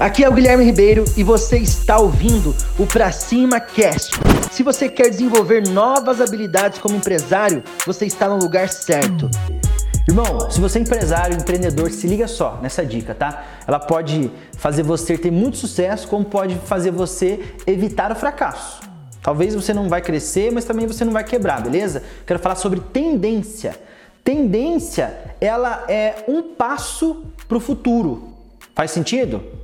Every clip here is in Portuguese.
Aqui é o Guilherme Ribeiro e você está ouvindo o Pra Cima Cast. Se você quer desenvolver novas habilidades como empresário, você está no lugar certo. Irmão, se você é empresário, empreendedor, se liga só nessa dica, tá? Ela pode fazer você ter muito sucesso, como pode fazer você evitar o fracasso. Talvez você não vai crescer, mas também você não vai quebrar, beleza? Quero falar sobre tendência. Tendência, ela é um passo para o futuro. Faz sentido?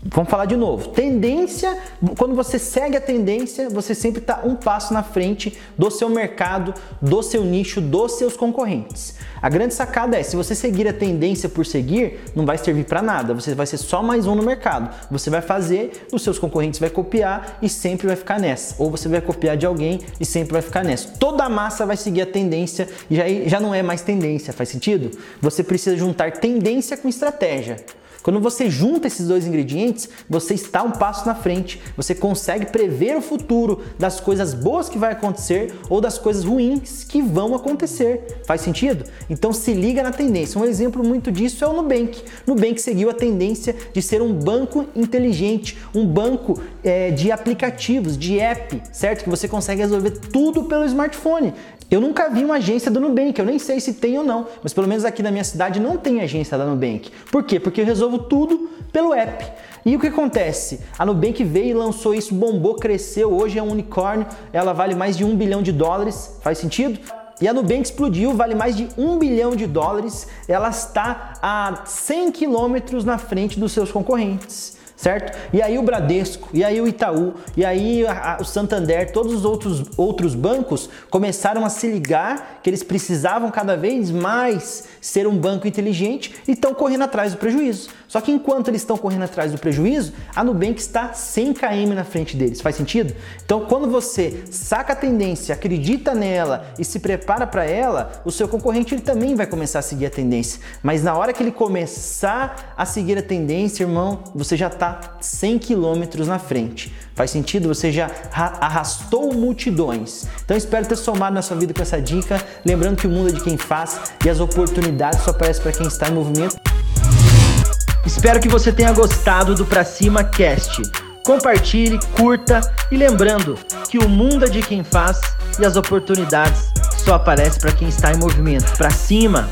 Vamos falar de novo. Tendência, quando você segue a tendência, você sempre está um passo na frente do seu mercado, do seu nicho, dos seus concorrentes. A grande sacada é, se você seguir a tendência por seguir, não vai servir para nada. Você vai ser só mais um no mercado. Você vai fazer, os seus concorrentes vai copiar e sempre vai ficar nessa. Ou você vai copiar de alguém e sempre vai ficar nessa. Toda a massa vai seguir a tendência e já, já não é mais tendência. Faz sentido? Você precisa juntar tendência com estratégia. Quando você junta esses dois ingredientes, você está um passo na frente. Você consegue prever o futuro das coisas boas que vai acontecer ou das coisas ruins que vão acontecer. Faz sentido? Então se liga na tendência. Um exemplo muito disso é o Nubank. Nubank seguiu a tendência de ser um banco inteligente, um banco é, de aplicativos, de app, certo? Que você consegue resolver tudo pelo smartphone. Eu nunca vi uma agência do Nubank, eu nem sei se tem ou não, mas pelo menos aqui na minha cidade não tem agência da Nubank. Por quê? Porque eu resolvo tudo pelo app. E o que acontece? A Nubank veio e lançou isso, bombou, cresceu, hoje é um unicórnio, ela vale mais de um bilhão de dólares, faz sentido? E a Nubank explodiu, vale mais de um bilhão de dólares, ela está a 100 quilômetros na frente dos seus concorrentes certo? E aí o Bradesco, e aí o Itaú, e aí o Santander, todos os outros, outros bancos começaram a se ligar que eles precisavam cada vez mais ser um banco inteligente e estão correndo atrás do prejuízo. Só que enquanto eles estão correndo atrás do prejuízo, a Nubank está 100 km na frente deles. Faz sentido? Então, quando você saca a tendência, acredita nela e se prepara para ela, o seu concorrente ele também vai começar a seguir a tendência. Mas na hora que ele começar a seguir a tendência, irmão, você já está 100 quilômetros na frente. Faz sentido? Você já arrastou multidões. Então espero ter somado na sua vida com essa dica. Lembrando que o mundo é de quem faz e as oportunidades só aparecem para quem está em movimento. Espero que você tenha gostado do Pra Cima Cast. Compartilhe, curta e lembrando que o mundo é de quem faz e as oportunidades só aparecem para quem está em movimento. Pra cima!